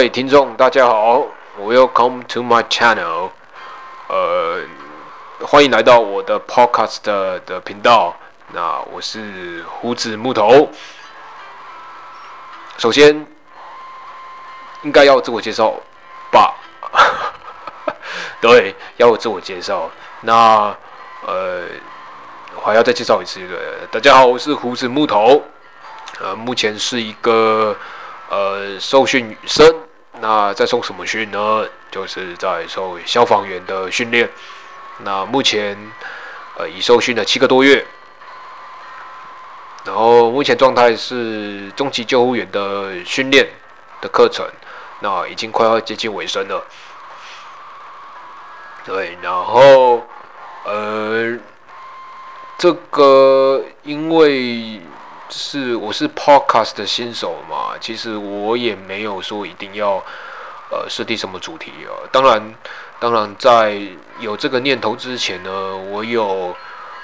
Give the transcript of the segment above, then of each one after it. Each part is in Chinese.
各位听众，大家好，Welcome to my channel。呃，欢迎来到我的 Podcast 的频道。那我是胡子木头。首先，应该要自我介绍吧？对，要我自我介绍。那呃，我还要再介绍一次。大家好，我是胡子木头。呃，目前是一个呃受训生。那在受什么训呢？就是在受消防员的训练。那目前呃已受训了七个多月。然后目前状态是中级救护员的训练的课程，那已经快要接近尾声了。对，然后呃，这个因为是我是 podcast 的新手嘛，其实我也没有说一定要呃设定什么主题啊。当然，当然在有这个念头之前呢，我有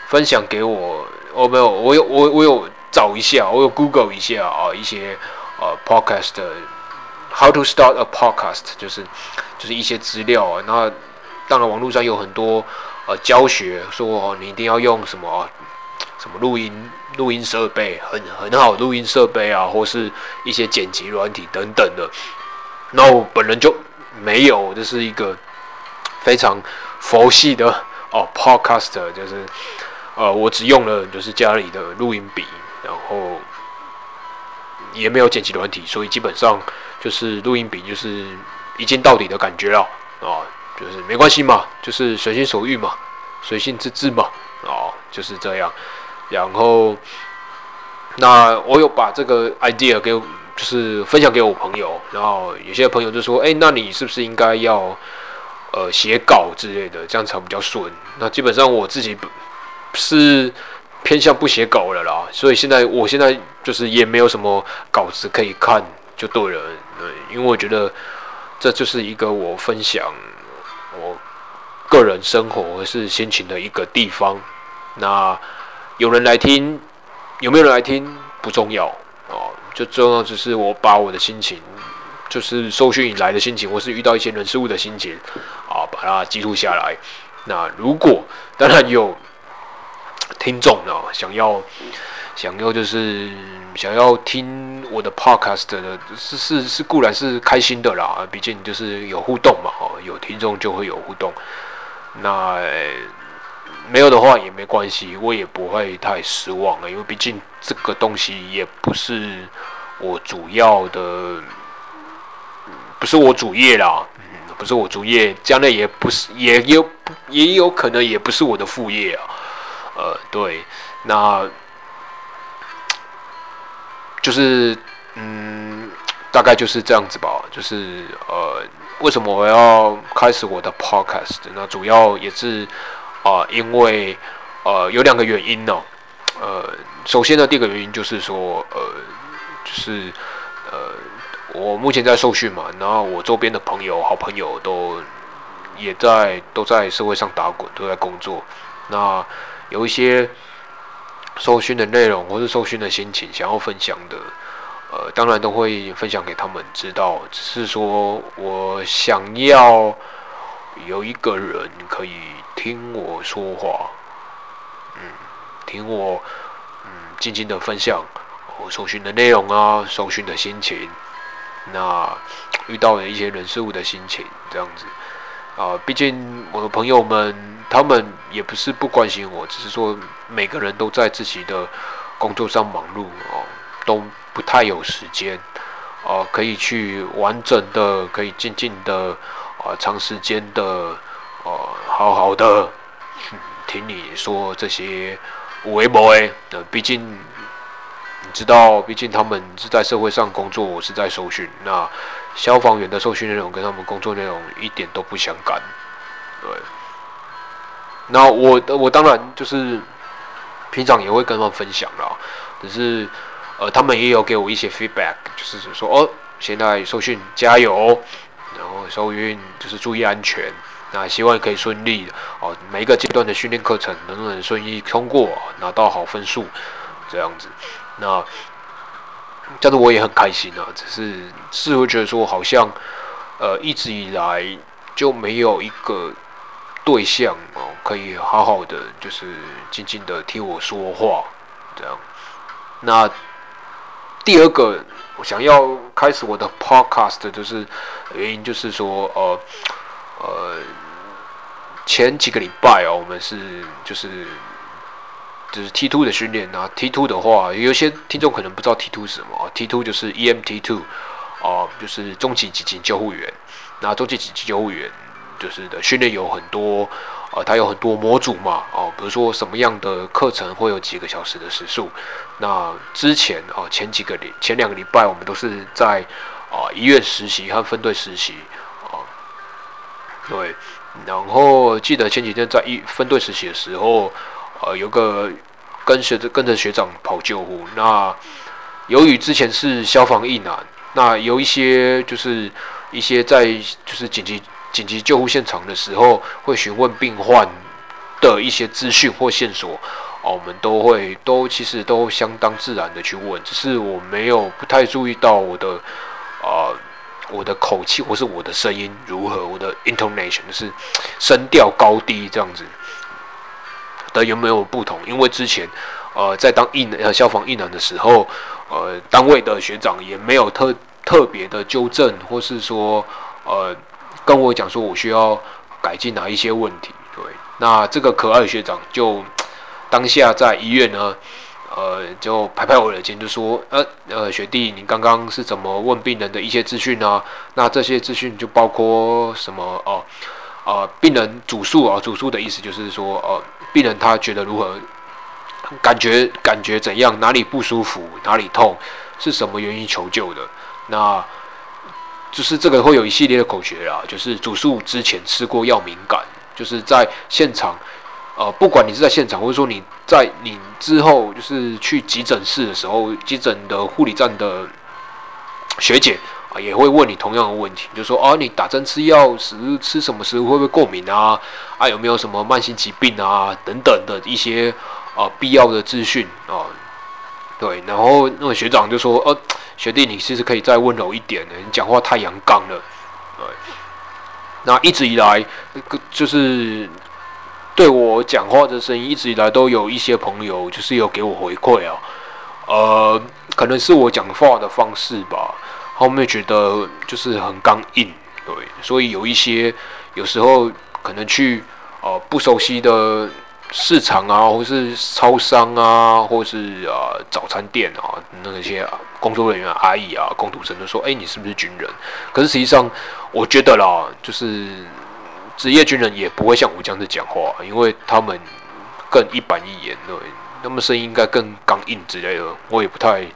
分享给我。哦，没有，我有我我有找一下，我有 Google 一下啊，一些呃 podcast 的 How to start a podcast，就是就是一些资料啊。那当然网络上有很多呃教学，说哦你一定要用什么什么录音录音设备，很很好录音设备啊，或是一些剪辑软体等等的。那我本人就没有，这是一个非常佛系的哦 podcaster，就是。呃，我只用了就是家里的录音笔，然后也没有剪辑软体，所以基本上就是录音笔就是一镜到底的感觉了啊，就是没关系嘛，就是随心所欲嘛，随性自治嘛，哦，就是这样。然后那我有把这个 idea 给就是分享给我朋友，然后有些朋友就说，哎，那你是不是应该要呃写稿之类的，这样才比较顺？那基本上我自己。是偏向不写稿了啦，所以现在我现在就是也没有什么稿子可以看，就对了。对，因为我觉得这就是一个我分享我个人生活或是心情的一个地方。那有人来听，有没有人来听不重要哦，就重要只是我把我的心情，就是受训以来的心情，或是遇到一些人事物的心情啊，把它记录下来。那如果当然有。听众呢，想要想要就是想要听我的 podcast 的，是是是固然是开心的啦，毕竟就是有互动嘛，哦，有听众就会有互动。那没有的话也没关系，我也不会太失望了，因为毕竟这个东西也不是我主要的，不是我主业啦，嗯，不是我主业，将来也不是，也有也有可能也不是我的副业啊。呃，对，那就是嗯，大概就是这样子吧。就是呃，为什么我要开始我的 podcast？那主要也是啊，因为呃，有两个原因呢。呃，首先呢，第一个原因就是说，呃，就是呃，我目前在受训嘛，然后我周边的朋友、好朋友都也在都在社会上打滚，都在工作，那。有一些受训的内容或是受训的心情想要分享的，呃，当然都会分享给他们知道。只是说我想要有一个人可以听我说话，嗯，听我嗯静静的分享我搜寻的内容啊，搜寻的心情，那遇到的一些人事物的心情这样子。啊，毕竟我的朋友们，他们也不是不关心我，只是说每个人都在自己的工作上忙碌哦，都不太有时间，啊，可以去完整的、可以静静的、啊，长时间的、啊，好好的听你说这些微博诶，呃，毕竟。你知道，毕竟他们是在社会上工作，我是在受训。那消防员的受训内容跟他们工作内容一点都不相干。对。那我我当然就是平常也会跟他们分享啦，只是呃，他们也有给我一些 feedback，就是说哦，现在受训加油，收运就是注意安全，那希望可以顺利哦，每一个阶段的训练课程能不能顺利通过，拿到好分数，这样子。那但是我也很开心啊，只是是会觉得说好像呃一直以来就没有一个对象哦，可以好好的就是静静的听我说话这样。那第二个我想要开始我的 podcast 就是原因就是说呃呃前几个礼拜啊，我们是就是就是 T two 的训练啊，T two 的话，有些听众可能不知道 T two 是什么，T two 就是 EMT two 啊，就是中级紧急救护员。那中级紧急救护员就是的训练有很多，啊，它有很多模组嘛，哦，比如说什么样的课程会有几个小时的时数。那之前啊，前几个礼前两个礼拜，我们都是在啊医院实习和分队实习啊，对。然后记得前几天在一分队实习的时候，呃，有个跟学着跟着学长跑救护。那由于之前是消防一男，那有一些就是一些在就是紧急紧急救护现场的时候，会询问病患的一些资讯或线索，哦，我们都会都其实都相当自然的去问，只是我没有不太注意到我的啊。我的口气或是我的声音如何？我的 intonation 是声调高低这样子的有没有不同？因为之前呃在当一呃消防一男的时候，呃单位的学长也没有特特别的纠正，或是说呃跟我讲说我需要改进哪一些问题。对，那这个可爱学长就当下在医院呢。呃，就拍拍我的肩，就说，呃呃，学弟，你刚刚是怎么问病人的一些资讯呢？那这些资讯就包括什么？哦，呃，病人主诉啊，主诉的意思就是说，呃，病人他觉得如何，感觉感觉怎样，哪里不舒服，哪里痛，是什么原因求救的？那就是这个会有一系列的口诀啦，就是主诉之前吃过药敏感，就是在现场。呃，不管你是在现场，或者说你在你之后就是去急诊室的时候，急诊的护理站的学姐啊，也会问你同样的问题，就说啊，你打针吃药时吃什么食物会不会过敏啊？啊，有没有什么慢性疾病啊？等等的一些啊必要的资讯啊，对。然后那个学长就说，呃，学弟，你其实可以再温柔一点的，你讲话太阳刚了。对。那一直以来，就是。对我讲话的声音，一直以来都有一些朋友就是有给我回馈啊，呃，可能是我讲话的方式吧，后面觉得就是很刚硬，对，所以有一些有时候可能去呃不熟悉的市场啊，或是超商啊，或是啊早餐店啊，那些工作人员阿姨啊、工读生都说，哎，你是不是军人？可是实际上，我觉得啦，就是。职业军人也不会像我这样讲话，因为他们更一板一眼，对，他们声音应该更刚硬之类的。我也不太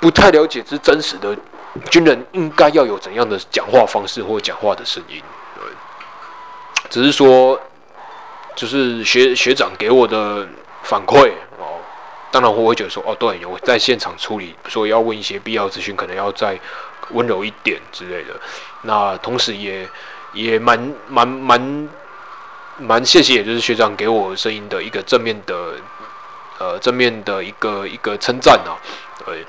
不太了解，这真实的军人应该要有怎样的讲话方式或讲话的声音，对。只是说，就是学学长给我的反馈哦，当然我会觉得说，哦，对，我在现场处理，说要问一些必要资讯，可能要再温柔一点之类的。那同时也。也蛮蛮蛮蛮谢谢，就是学长给我声音的一个正面的呃正面的一个一个称赞啊。对，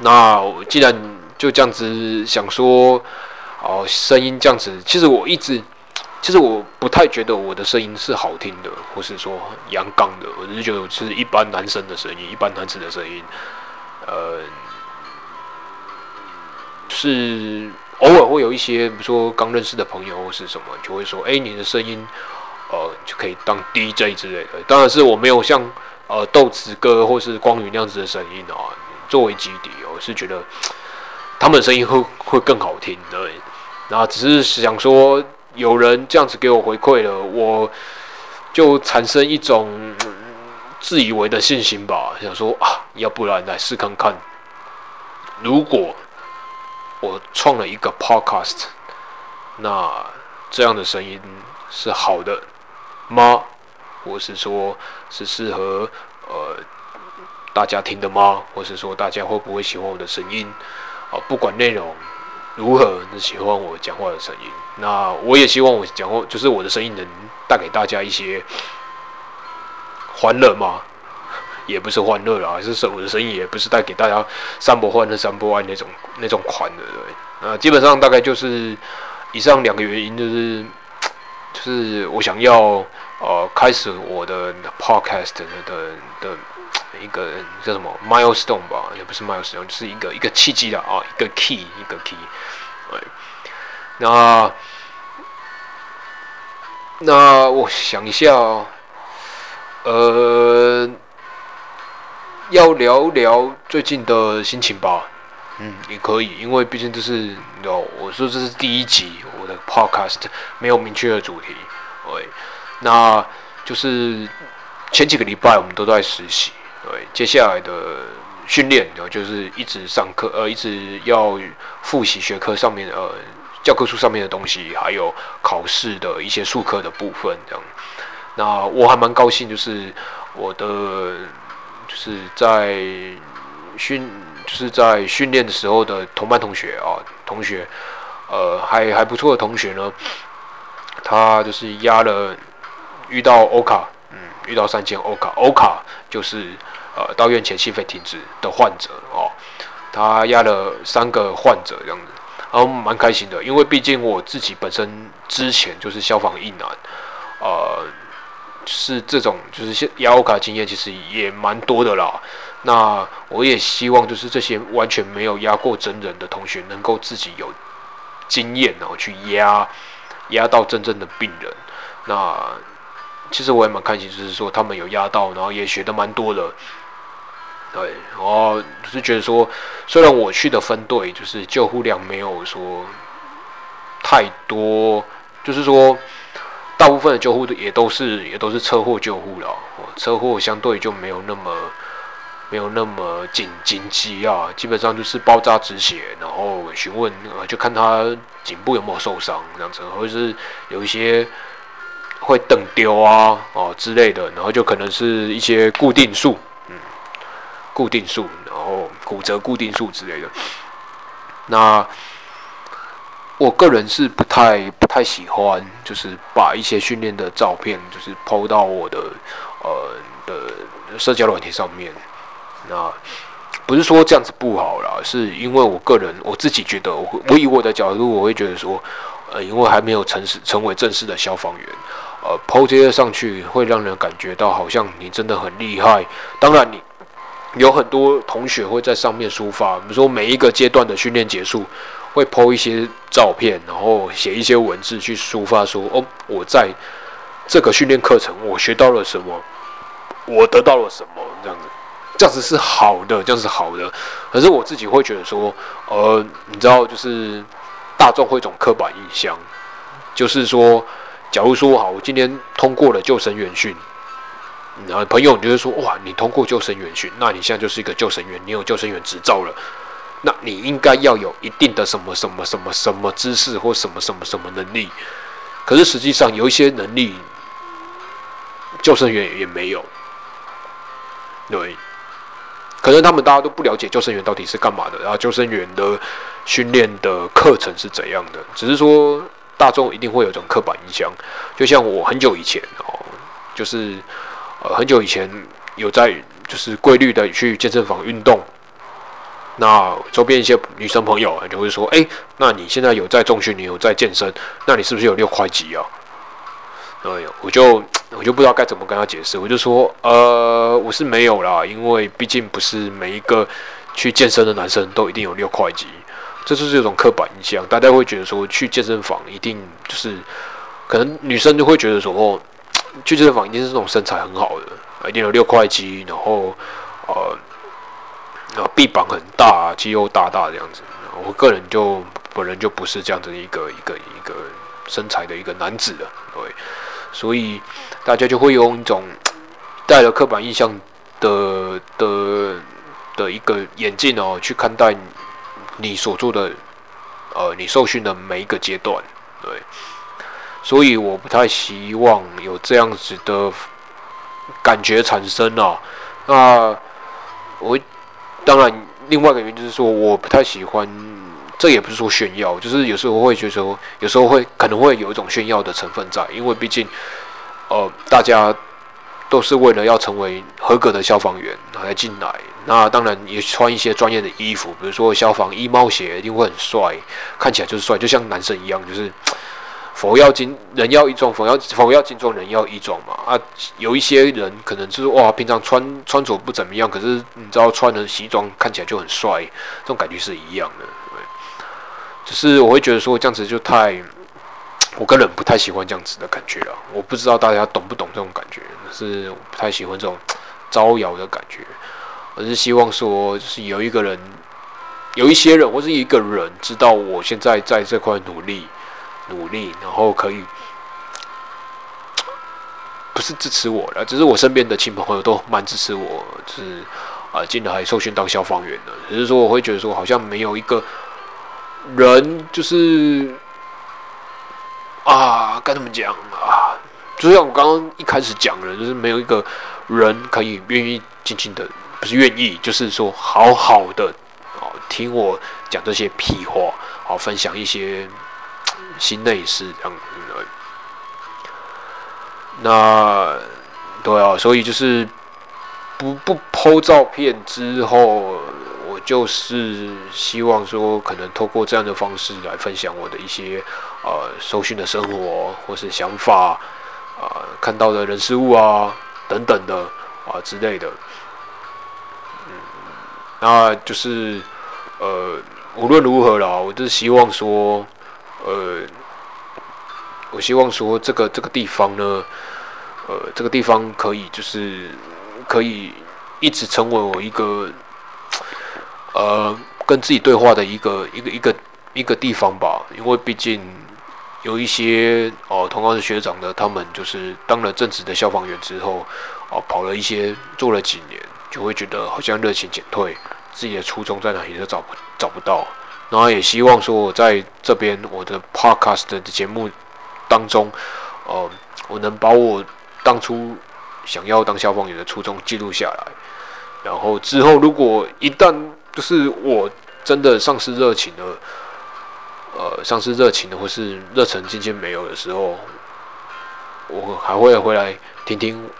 那既然就这样子想说，哦，声音这样子，其实我一直其实我不太觉得我的声音是好听的，或是说阳刚的，我只是觉得是一般男生的声音，一般男子的声音，呃，是。偶尔会有一些，比如说刚认识的朋友或是什么，就会说：“哎，你的声音，呃，就可以当 DJ 之类的。”当然是我没有像呃豆子哥或是光宇那样子的声音啊，作为基底，我是觉得他们的声音会会更好听。对，那只是想说，有人这样子给我回馈了，我就产生一种自以为的信心吧，想说啊，要不然来试看看，如果。我创了一个 podcast，那这样的声音是好的吗？或是说，是适合呃大家听的吗？或是说，大家会不会喜欢我的声音？啊，不管内容如何，喜欢我讲话的声音。那我也希望我讲话，就是我的声音能带给大家一些欢乐吗？也不是欢乐啦，是我的声音也不是带给大家散播欢乐、散播爱那种那种款的，对。那，基本上大概就是以上两个原因，就是就是我想要呃开始我的 podcast 的的的一个叫什么 milestone 吧，也不是 milestone，就是一个一个契机的啊，一个 key，一个 key，哎。那那我想一下，呃，要聊聊最近的心情吧。嗯，也可以，因为毕竟这是有我说这是第一集，我的 podcast 没有明确的主题。对，那就是前几个礼拜我们都在实习。对，接下来的训练，然后就是一直上课，呃，一直要复习学科上面呃。教科书上面的东西，还有考试的一些术科的部分，这样。那我还蛮高兴，就是我的就是在训就是在训练的时候的同班同学啊，同学，呃，还还不错的同学呢。他就是压了遇到欧卡，嗯，遇到三千欧卡，欧卡就是呃到院前心肺停止的患者哦，他压了三个患者这样子。然后蛮开心的，因为毕竟我自己本身之前就是消防一男，呃，是这种就是压欧卡经验其实也蛮多的啦。那我也希望就是这些完全没有压过真人的同学，能够自己有经验，然后去压压到真正的病人。那其实我也蛮开心，就是说他们有压到，然后也学的蛮多的。对，然后就是觉得说，虽然我去的分队就是救护量没有说太多，就是说大部分的救护也都是也都是车祸救护了，车祸相对就没有那么没有那么紧紧急啊，基本上就是包扎止血，然后询问呃就看他颈部有没有受伤这样子，或者是有一些会等丢啊哦之类的，然后就可能是一些固定术。固定数，然后骨折固定数之类的。那我个人是不太不太喜欢，就是把一些训练的照片，就是抛到我的呃的社交软体上面。那不是说这样子不好啦，是因为我个人我自己觉得，我我以我的角度，我会觉得说，呃，因为还没有成成为正式的消防员，呃，抛这些上去会让人感觉到好像你真的很厉害。当然你。有很多同学会在上面抒发，比如说每一个阶段的训练结束，会 po 一些照片，然后写一些文字去抒发说：“哦，我在这个训练课程我学到了什么，我得到了什么。”这样子，这样子是好的，这样是好的。可是我自己会觉得说，呃，你知道，就是大众会一种刻板印象，就是说，假如说好，我今天通过了救生员训。然后朋友，你就会说哇，你通过救生员训，那你现在就是一个救生员，你有救生员执照了，那你应该要有一定的什么什么什么什么知识或什么什么什么能力。可是实际上有一些能力，救生员也没有。对，可能他们大家都不了解救生员到底是干嘛的，然后救生员的训练的课程是怎样的，只是说大众一定会有一种刻板印象，就像我很久以前哦，就是。呃，很久以前有在就是规律的去健身房运动，那周边一些女生朋友就会说：“哎，那你现在有在重训，你有在健身，那你是不是有六块肌啊？”哎呦，我就我就不知道该怎么跟他解释，我就说：“呃，我是没有啦，因为毕竟不是每一个去健身的男生都一定有六块肌，这就是一种刻板印象，大家会觉得说去健身房一定就是可能女生就会觉得说哦。”去健身房一定是这种身材很好的，一定有六块肌，然后呃，后臂膀很大，肌肉大大这样子。我个人就本人就不是这样子一个一个一个身材的一个男子的，对，所以大家就会用一种带了刻板印象的的的一个眼镜哦，去看待你所做的呃，你受训的每一个阶段，对。所以我不太希望有这样子的感觉产生啊。那我当然另外一个原因就是说，我不太喜欢，这也不是说炫耀，就是有时候会觉得说，有时候会可能会有一种炫耀的成分在，因为毕竟呃大家都是为了要成为合格的消防员才进来，那当然也穿一些专业的衣服，比如说消防衣帽鞋，一定会很帅，看起来就是帅，就像男生一样，就是佛要金人要衣装，佛要佛要金装，人要衣装嘛。啊，有一些人可能就是哇，平常穿穿着不怎么样，可是你知道穿了西装看起来就很帅，这种感觉是一样的。对，只是我会觉得说这样子就太。我个人不太喜欢这样子的感觉了，我不知道大家懂不懂这种感觉，是我不太喜欢这种招摇的感觉。我是希望说，就是有一个人，有一些人或是一个人知道我现在在这块努力，努力，然后可以不是支持我了，只是我身边的亲朋友都蛮支持我，是啊进来受训当消防员的。只是说我会觉得说，好像没有一个人就是。啊，该怎么讲啊？就像我刚刚一开始讲的，就是没有一个人可以愿意静静的，不是愿意，就是说好好的哦，听我讲这些屁话，好分享一些心内事这样子。那对啊，所以就是不不剖照片之后。我就是希望说，可能透过这样的方式来分享我的一些呃搜寻的生活或是想法啊，看到的人事物啊等等的啊之类的。那就是呃无论如何啦，我就是希望说，呃，我希望说这个这个地方呢，呃，这个地方可以就是可以一直成为我一个。呃，跟自己对话的一个一个一个一个地方吧，因为毕竟有一些哦，同样是学长的，他们就是当了正职的消防员之后，哦，跑了一些做了几年，就会觉得好像热情减退，自己的初衷在哪里都找不找不到。然后也希望说，我在这边我的 podcast 的节目当中，呃，我能把我当初想要当消防员的初衷记录下来，然后之后如果一旦就是我真的丧失热情了，呃，丧失热情了，或是热忱渐渐没有的时候，我还会回来听听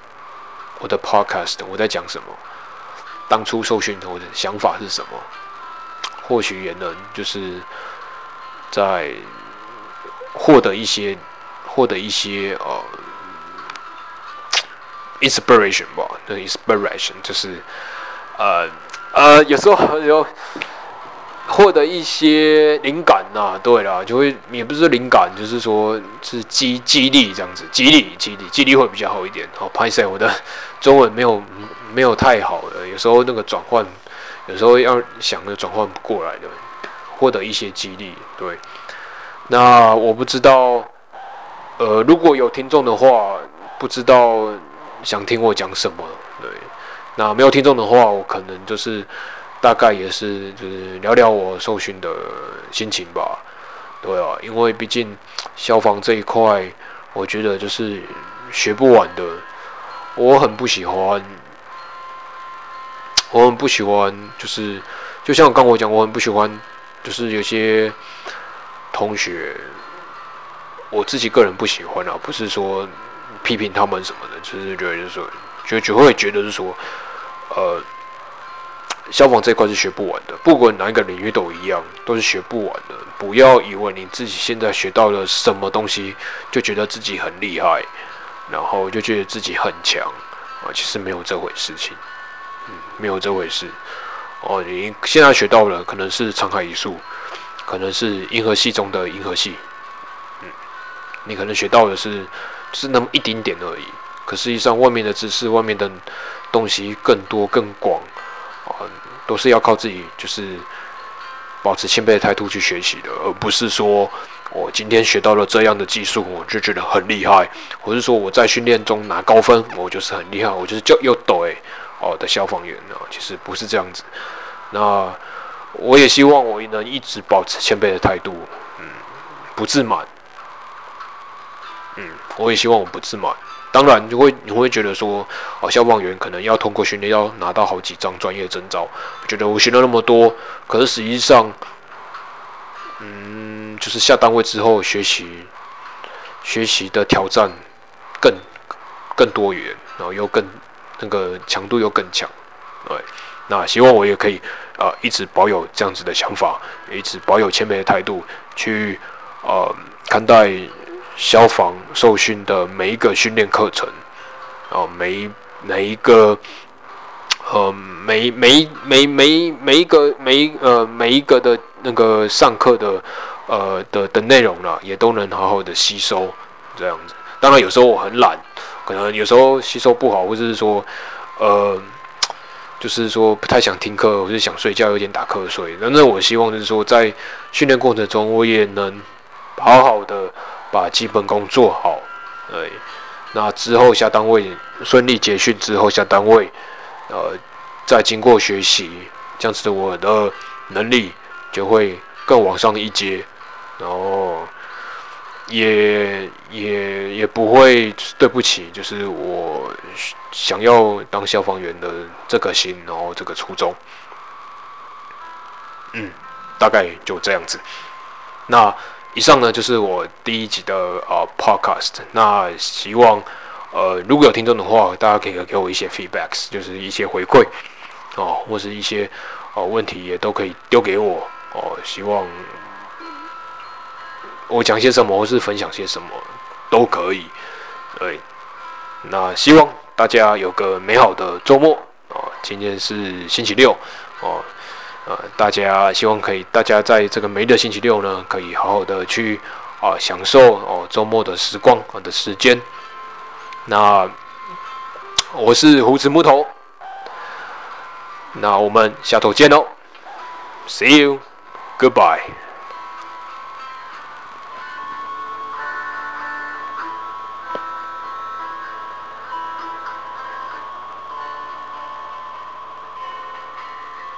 我的 podcast，我在讲什么，当初受训的我的想法是什么，或许也能就是在获得一些获得一些呃 inspiration 吧，那 inspiration 就是呃。呃，有时候有获得一些灵感呐，对啦，就会也不是灵感，就是说是激激励这样子，激励激励激励会比较好一点。好，拍摄我的中文没有没有太好的，有时候那个转换，有时候要想的转换不过来的，获得一些激励，对。那我不知道，呃，如果有听众的话，不知道想听我讲什么，对。那没有听众的话，我可能就是大概也是就是聊聊我受训的心情吧，对啊，因为毕竟消防这一块，我觉得就是学不完的，我很不喜欢，我很不喜欢，就是就像刚我讲，我很不喜欢，就是有些同学，我自己个人不喜欢啊，不是说批评他们什么的，就是觉得就是说，就就会觉得是说。呃，消防这一块是学不完的，不管哪一个领域都一样，都是学不完的。不要以为你自己现在学到了什么东西，就觉得自己很厉害，然后就觉得自己很强啊，其实没有这回事情，没有这回事。哦，你现在学到了，可能是沧海一粟，可能是银河系中的银河系，嗯，你可能学到的是是那么一丁点而已。可实际上，外面的知识，外面的。东西更多更广，啊，都是要靠自己，就是保持谦卑的态度去学习的，而不是说我今天学到了这样的技术，我就觉得很厉害，或是说我在训练中拿高分，我就是很厉害，我就是就又抖诶哦的消防员呢。其实不是这样子。那我也希望我能一直保持谦卑的态度，嗯，不自满。嗯，我也希望我不自满。当然，你会你会觉得说，哦，消防员可能要通过训练，要拿到好几张专业证照。觉得我学了那么多，可是实际上，嗯，就是下单位之后学习，学习的挑战更更多元，然后又更那个强度又更强。对，那希望我也可以呃一直保有这样子的想法，一直保有谦卑的态度去呃看待消防受训的每一个训练课程，哦，每一每一个呃每每每每每一个每呃每一个的那个上课的呃的的内容呢，也都能好好的吸收这样子。当然有时候我很懒，可能有时候吸收不好，或者是说呃。就是说不太想听课，或者想睡觉，有点打瞌睡。那那我希望就是说，在训练过程中，我也能好好的把基本功做好。对，那之后下单位顺利结训之后下单位，呃，再经过学习，这样子我的能力就会更往上一阶，然后。也也也不会对不起，就是我想要当消防员的这个心，然后这个初衷，嗯，大概就这样子。那以上呢，就是我第一集的呃 podcast。那希望呃如果有听众的话，大家可以给我一些 feedbacks，就是一些回馈哦，或是一些哦问题也都可以丢给我哦。希望。我讲些什么，或是分享些什么，都可以。对，那希望大家有个美好的周末哦。今天是星期六哦，呃，大家希望可以，大家在这个每的星期六呢，可以好好的去啊享受哦周末的时光的时间。那我是胡子木头，那我们下头见喽，See you，Goodbye。